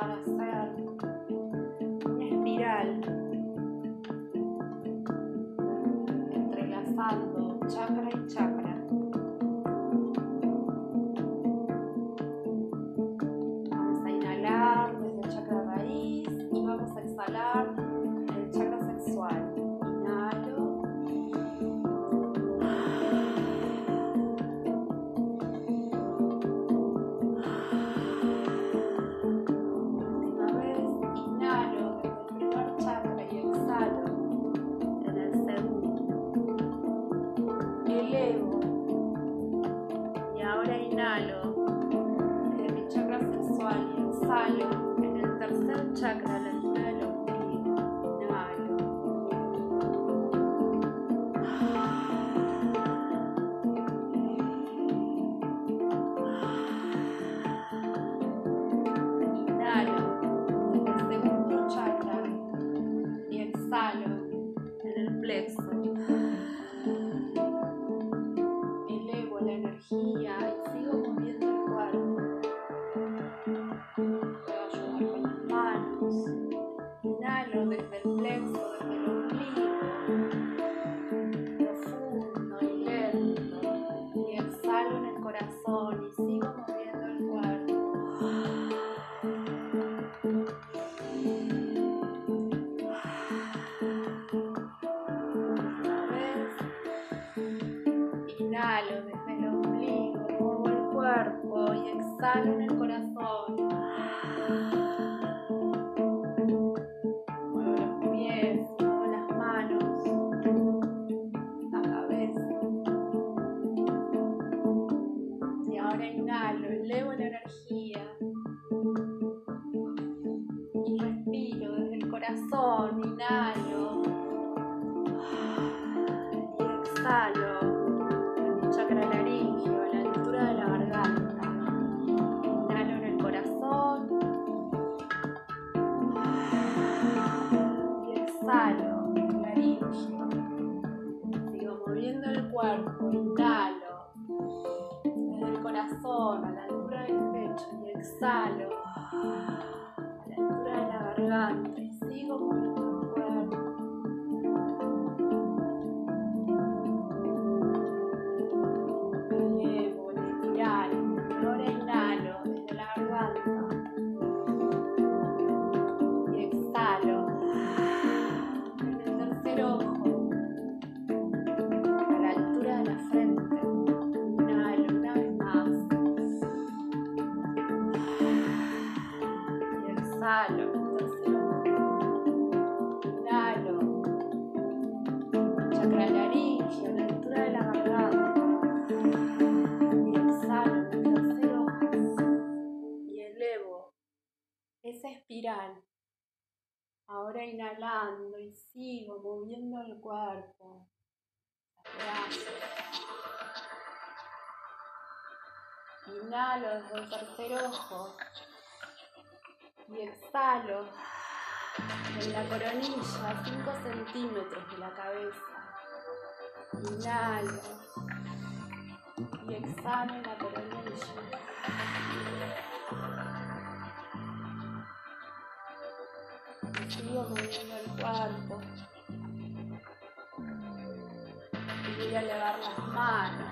para complex. inhalo desde el ombligo, el cuerpo y exhalo en el corazón. Ahora inhalando y sigo moviendo el cuerpo. Inhalo desde el tercer ojo y exhalo en la coronilla, 5 centímetros de la cabeza. Inhalo y exhalo en la coronilla. sigo moviendo el cuerpo. Y voy a elevar las manos.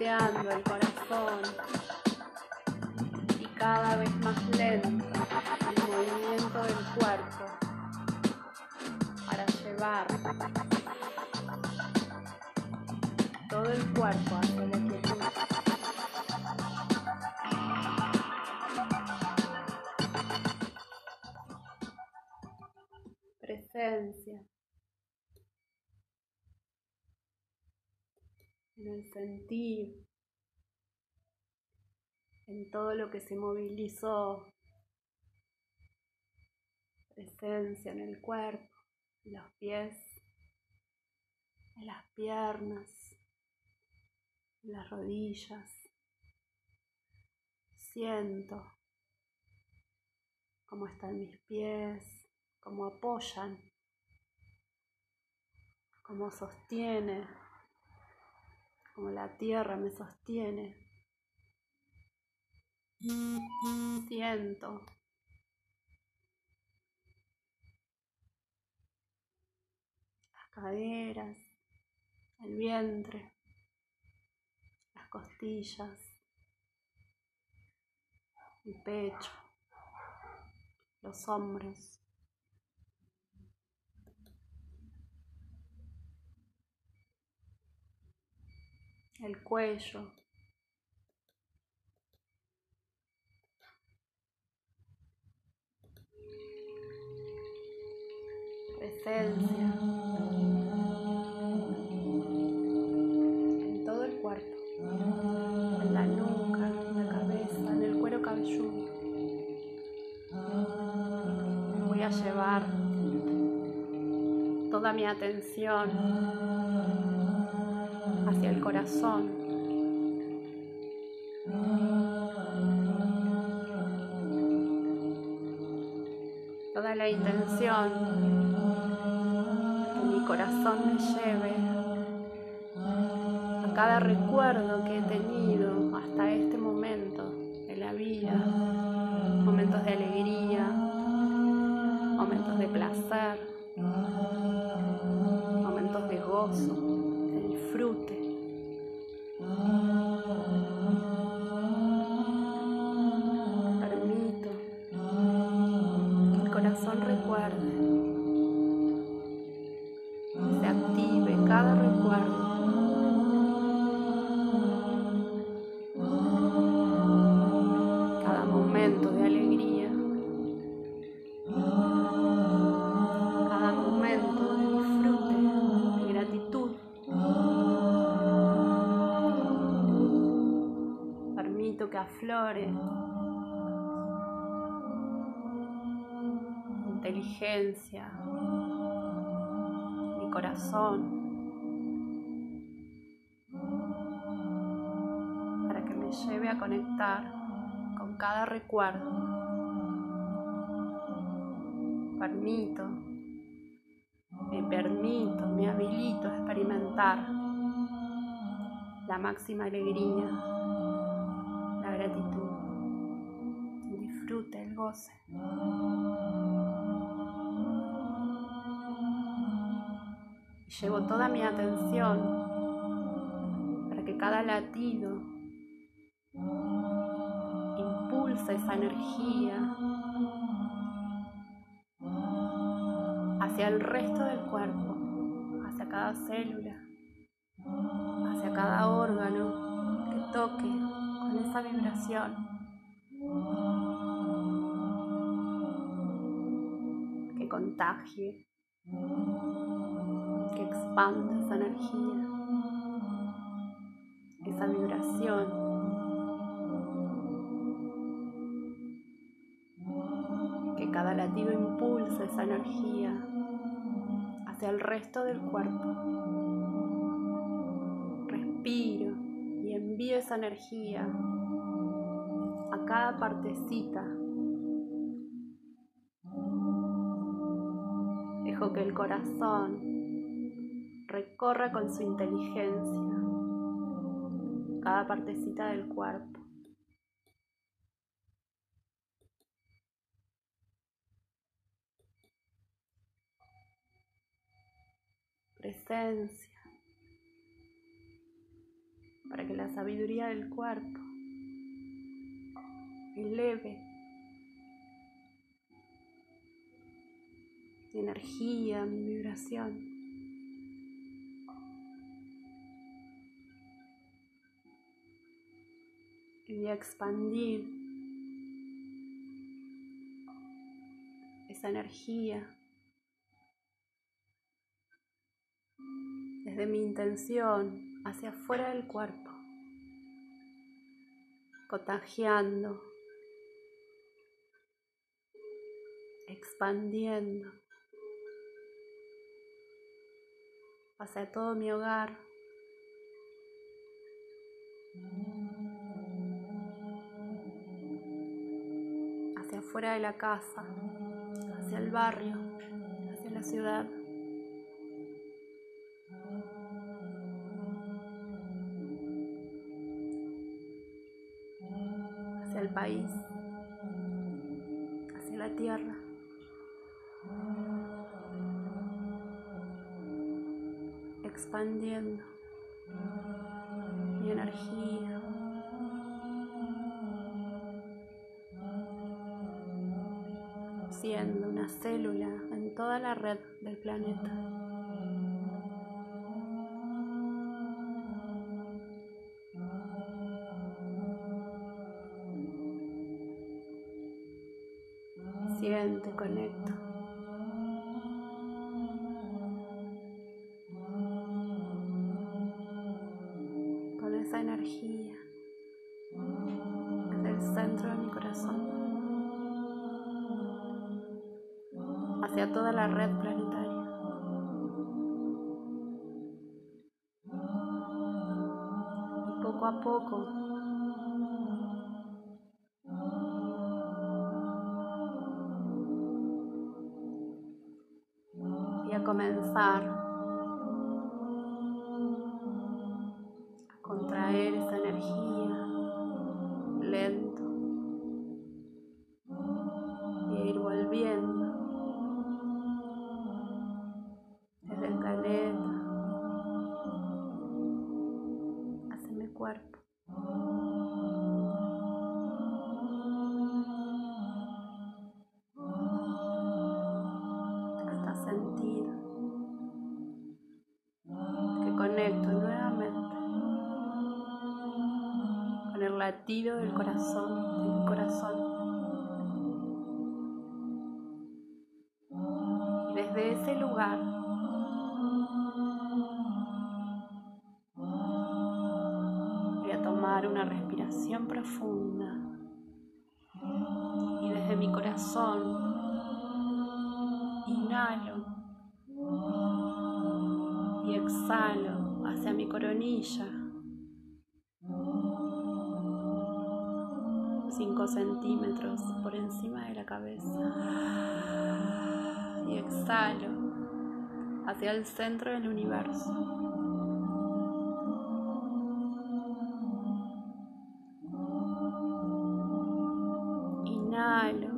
Golpeteando el corazón y cada vez más lento el movimiento del cuerpo para llevar todo el cuerpo hacia la quietud. presencia, en el sentir, en todo lo que se movilizó, presencia en el cuerpo, en los pies, en las piernas, en las rodillas. Siento cómo están mis pies, cómo apoyan, cómo sostiene, cómo la tierra me sostiene. Siento las caderas, el vientre, las costillas, el pecho, los hombros. El cuello, presencia. En todo el cuerpo, en la nuca, en la cabeza, en el cuero cabelludo. Voy a llevar toda mi atención hacia el corazón. Toda la intención que mi corazón me lleve a cada recuerdo que he tenido hasta este momento en la vida, momentos de alegría, momentos de placer, momentos de gozo, de disfrute. Aflore inteligencia, mi corazón, para que me lleve a conectar con cada recuerdo, permito, me permito, me habilito a experimentar la máxima alegría, gratitud, el disfrute, el goce. llevo toda mi atención para que cada latido impulse esa energía hacia el resto del cuerpo, hacia cada célula, hacia cada órgano que toque esa vibración. Que contagie, que expanda esa energía, esa vibración. Que cada latido impulse esa energía el resto del cuerpo. Respiro y envío esa energía a cada partecita. Dejo que el corazón recorra con su inteligencia cada partecita del cuerpo. presencia, para que la sabiduría del cuerpo eleve mi energía, mi vibración. Y voy a expandir esa energía desde mi intención hacia afuera del cuerpo, contagiando, expandiendo hacia todo mi hogar. hacia afuera de la casa, hacia el barrio, hacia la ciudad. País, hacia la tierra. Expandiendo mi energía. Siendo una célula en toda la red del planeta. Siente, conecto. Comenzar latido del corazón, del corazón. Y desde ese lugar voy a tomar una respiración profunda y desde mi corazón inhalo y exhalo hacia mi coronilla 5 centímetros por encima de la cabeza. exhalo hacia el centro del universo. Inhalo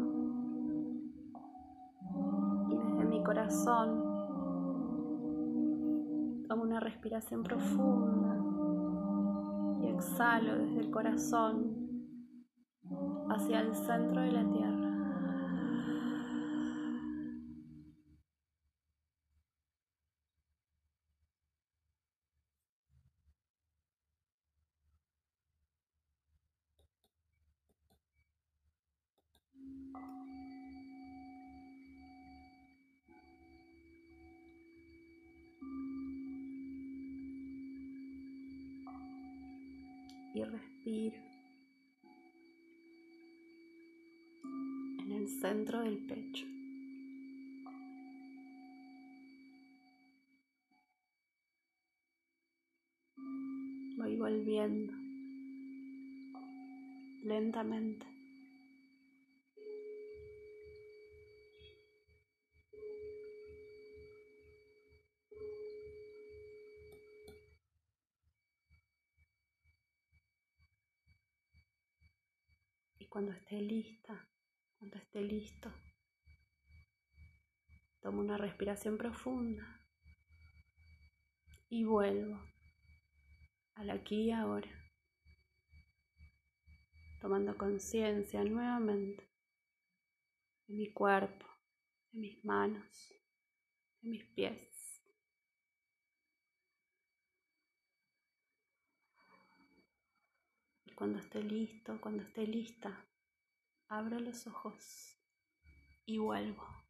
y desde mi corazón tomo una respiración profunda y exhalo desde el corazón hacia el centro de la tierra. El centro del pecho. Voy volviendo lentamente. cuando esté lista, cuando esté listo, tomo una respiración profunda y vuelvo al aquí y ahora, tomando conciencia nuevamente de mi cuerpo, de mis manos, de mis pies. cuando esté listo, cuando esté lista, abro los ojos y vuelvo.